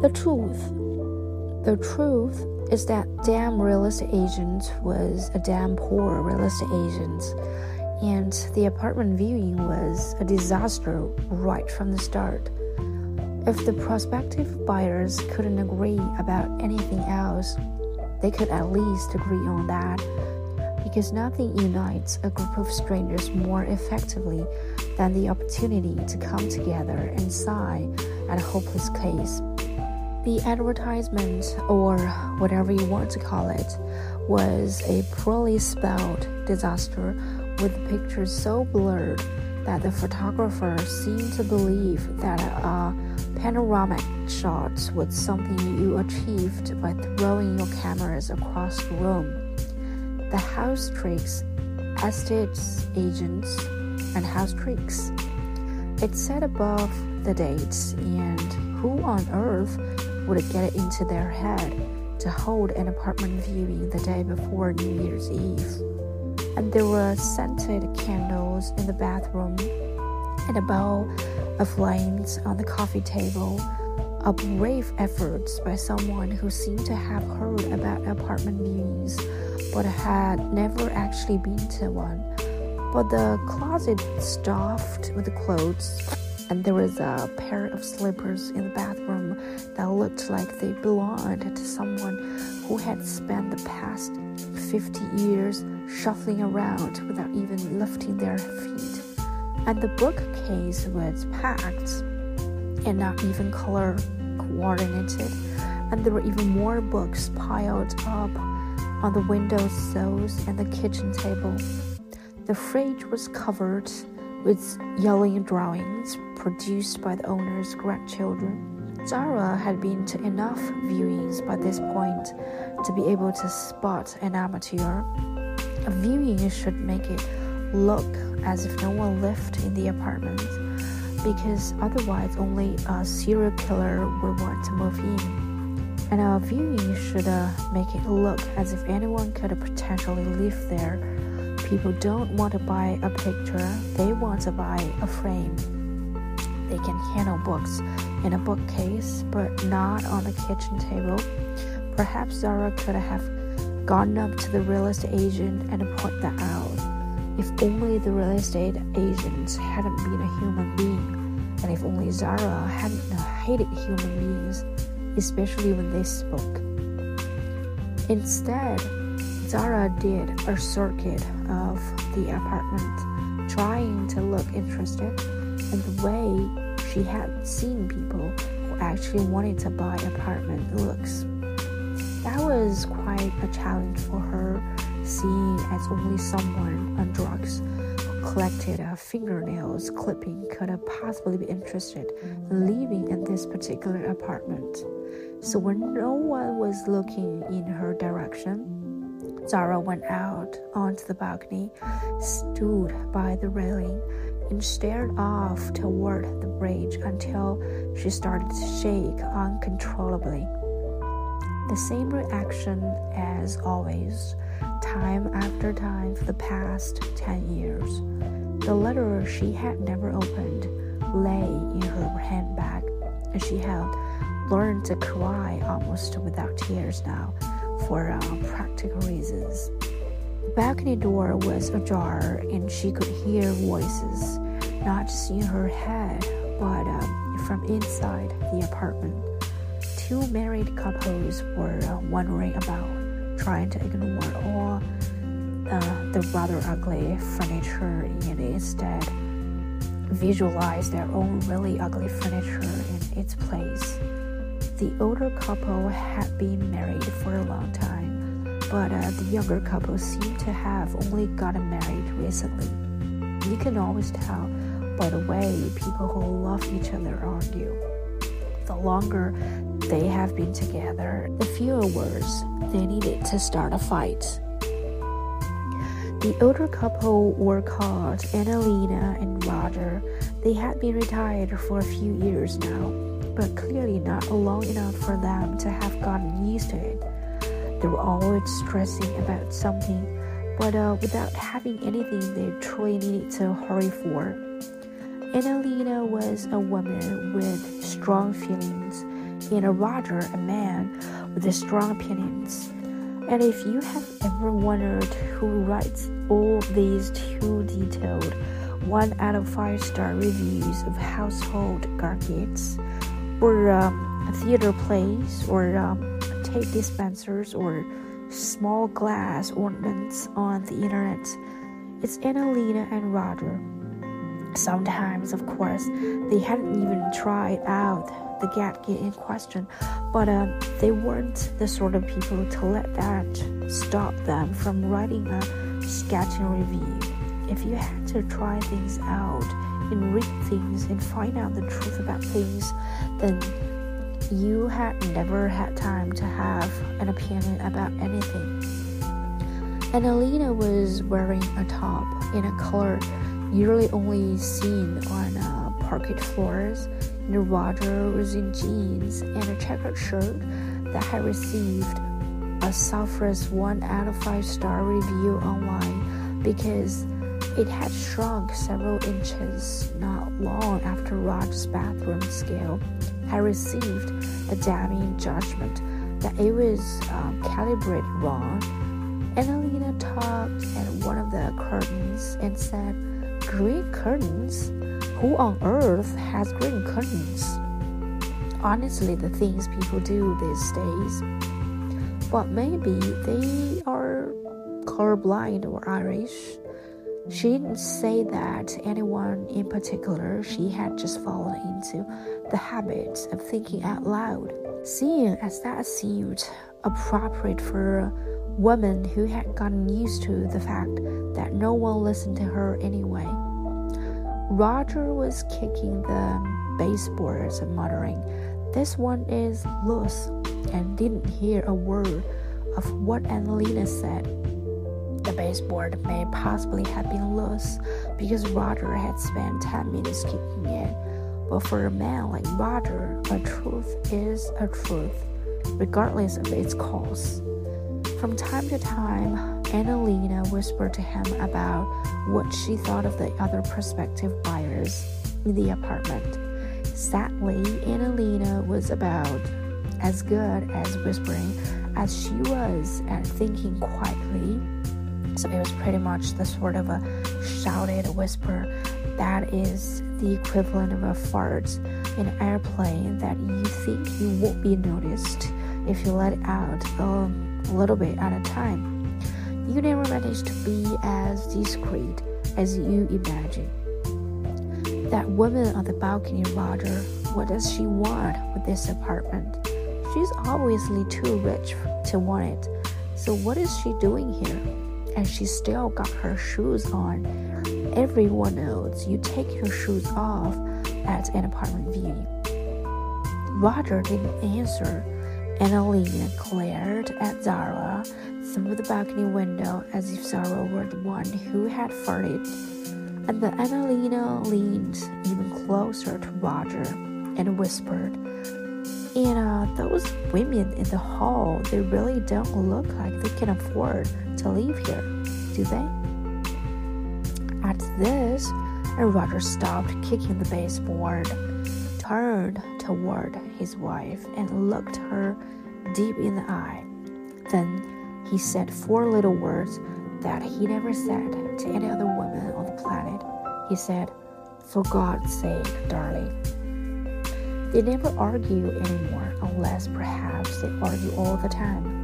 The truth. The truth is that damn real estate agent was a damn poor real estate agent, and the apartment viewing was a disaster right from the start. If the prospective buyers couldn't agree about anything else, they could at least agree on that because nothing unites a group of strangers more effectively than the opportunity to come together and sigh at a hopeless case. The advertisement, or whatever you want to call it, was a poorly spelled disaster with pictures so blurred that the photographer seemed to believe that a panoramic shot was something you achieved by throwing your cameras across the room the house tricks, estates agents, and house tricks. It said above the dates, and who on earth would get it into their head to hold an apartment viewing the day before New Year's Eve? And there were scented candles in the bathroom, and a bowl of flames on the coffee table. A brave effort by someone who seemed to have heard about apartment viewings but had never actually been to one. But the closet stuffed with clothes, and there was a pair of slippers in the bathroom that looked like they belonged to someone who had spent the past 50 years shuffling around without even lifting their feet. And the bookcase was packed and not even color coordinated, and there were even more books piled up on the window sills and the kitchen table. The fridge was covered with yelling drawings produced by the owner's grandchildren. Zara had been to enough viewings by this point to be able to spot an amateur. A viewing should make it look as if no one lived in the apartment, because otherwise only a serial killer would want to move in and our viewing should uh, make it look as if anyone could potentially live there. People don't want to buy a picture, they want to buy a frame. They can handle books in a bookcase, but not on the kitchen table. Perhaps Zara could have gone up to the real estate agent and point that out. If only the real estate agent hadn't been a human being, and if only Zara hadn't hated human beings especially when they spoke. Instead, Zara did a circuit of the apartment, trying to look interested in the way she had seen people who actually wanted to buy apartment looks. That was quite a challenge for her, seeing as only someone on drugs who collected a fingernails clipping could have possibly be interested in living in this particular apartment. So when no one was looking in her direction, Zara went out onto the balcony, stood by the railing, and stared off toward the bridge until she started to shake uncontrollably. The same reaction as always, time after time for the past 10 years. The letter she had never opened lay in her handbag, and she had learned to cry almost without tears now for uh, practical reasons. The balcony door was ajar and she could hear voices, not just in her head, but um, from inside the apartment. Two married couples were uh, wandering about, trying to ignore all uh, the rather ugly furniture and instead visualize their own really ugly furniture in its place. The older couple had been married for a long time, but uh, the younger couple seemed to have only gotten married recently. You can always tell by the way people who love each other argue. The longer they have been together, the fewer words they needed to start a fight. The older couple were called Annalena and Roger. They had been retired for a few years now but clearly not long enough for them to have gotten used to it. They were always stressing about something, but uh, without having anything they truly needed to hurry for. Annalena was a woman with strong feelings, and Roger, a man with strong opinions. And if you have ever wondered who writes all these too detailed one out of five star reviews of household gadgets, or um, theater plays, or um, tape dispensers, or small glass ornaments on the internet, it's Annalena and Roger. Sometimes, of course, they hadn't even tried out the gadget in question, but uh, they weren't the sort of people to let that stop them from writing a sketching review. If you had to try things out and read things and find out the truth about things, then you had never had time to have an opinion about anything. Annalena was wearing a top in a color usually only seen on uh, parquet floors, and Roger was in jeans and a checkered shirt that had received a sulphurous 1 out of 5 star review online because it had shrunk several inches not long after Roger's bathroom scale had received a damning judgment that it was um, calibrated wrong. Annalena tugged at one of the curtains and said, Green curtains? Who on earth has green curtains? Honestly, the things people do these days. But maybe they are colorblind or Irish. She didn't say that anyone in particular, she had just fallen into the habit of thinking out loud, seeing as that seemed appropriate for a woman who had gotten used to the fact that no one listened to her anyway. Roger was kicking the baseboards and muttering, This one is loose, and didn't hear a word of what Annalena said. The baseboard may possibly have been loose because Roger had spent 10 minutes kicking it. But for a man like Roger, a truth is a truth, regardless of its cause. From time to time, Annalena whispered to him about what she thought of the other prospective buyers in the apartment. Sadly, Annalena was about as good as whispering as she was at thinking quietly. It was pretty much the sort of a shouted whisper that is the equivalent of a fart in an airplane that you think you won't be noticed if you let it out. A little bit at a time. You never manage to be as discreet as you imagine. That woman on the balcony, Roger, what does she want with this apartment? She's obviously too rich to want it. So, what is she doing here? And she still got her shoes on. Everyone knows you take your shoes off at an apartment viewing. Roger didn't answer Annalena glared at Zara through the balcony window as if Zara were the one who had farted. And then Annalena leaned even closer to Roger and whispered, And uh, those women in the hall, they really don't look like they can afford to live here, do they? At this, Roger stopped kicking the baseboard, turned toward his wife, and looked her deep in the eye. Then he said four little words that he never said to any other woman on the planet. He said, For God's sake, darling. They never argue anymore, unless perhaps they argue all the time.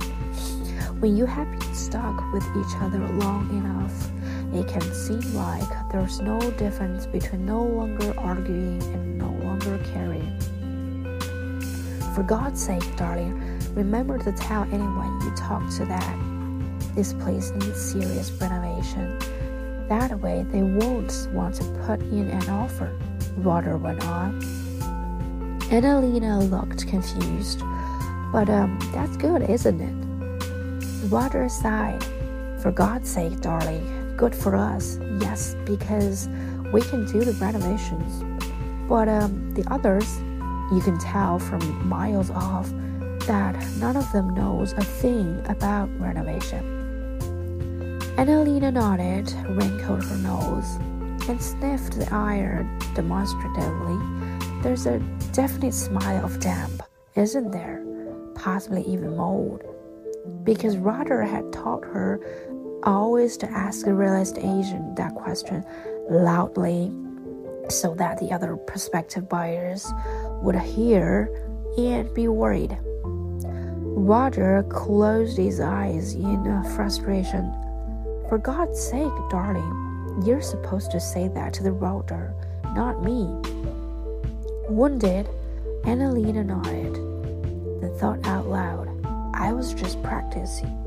When you have been stuck with each other long enough, it can seem like there's no difference between no longer arguing and no longer caring. For God's sake, darling, remember to tell anyone you talk to that this place needs serious renovation. That way, they won't want to put in an offer, Roger went on. Annalena looked confused. But, um, that's good, isn't it? Roger sighed. For God's sake, darling, good for us, yes, because we can do the renovations. But, um, the others, you can tell from miles off that none of them knows a thing about renovation. Annalena nodded, wrinkled her nose, and sniffed the air demonstratively. There's a definite smile of damp isn't there? Possibly even mold. Because Roger had taught her always to ask a real estate agent that question loudly so that the other prospective buyers would hear and be worried. Roger closed his eyes in frustration. For God's sake, darling, you're supposed to say that to the realtor, not me. Wounded, Annalena nodded, then thought out loud, I was just practicing.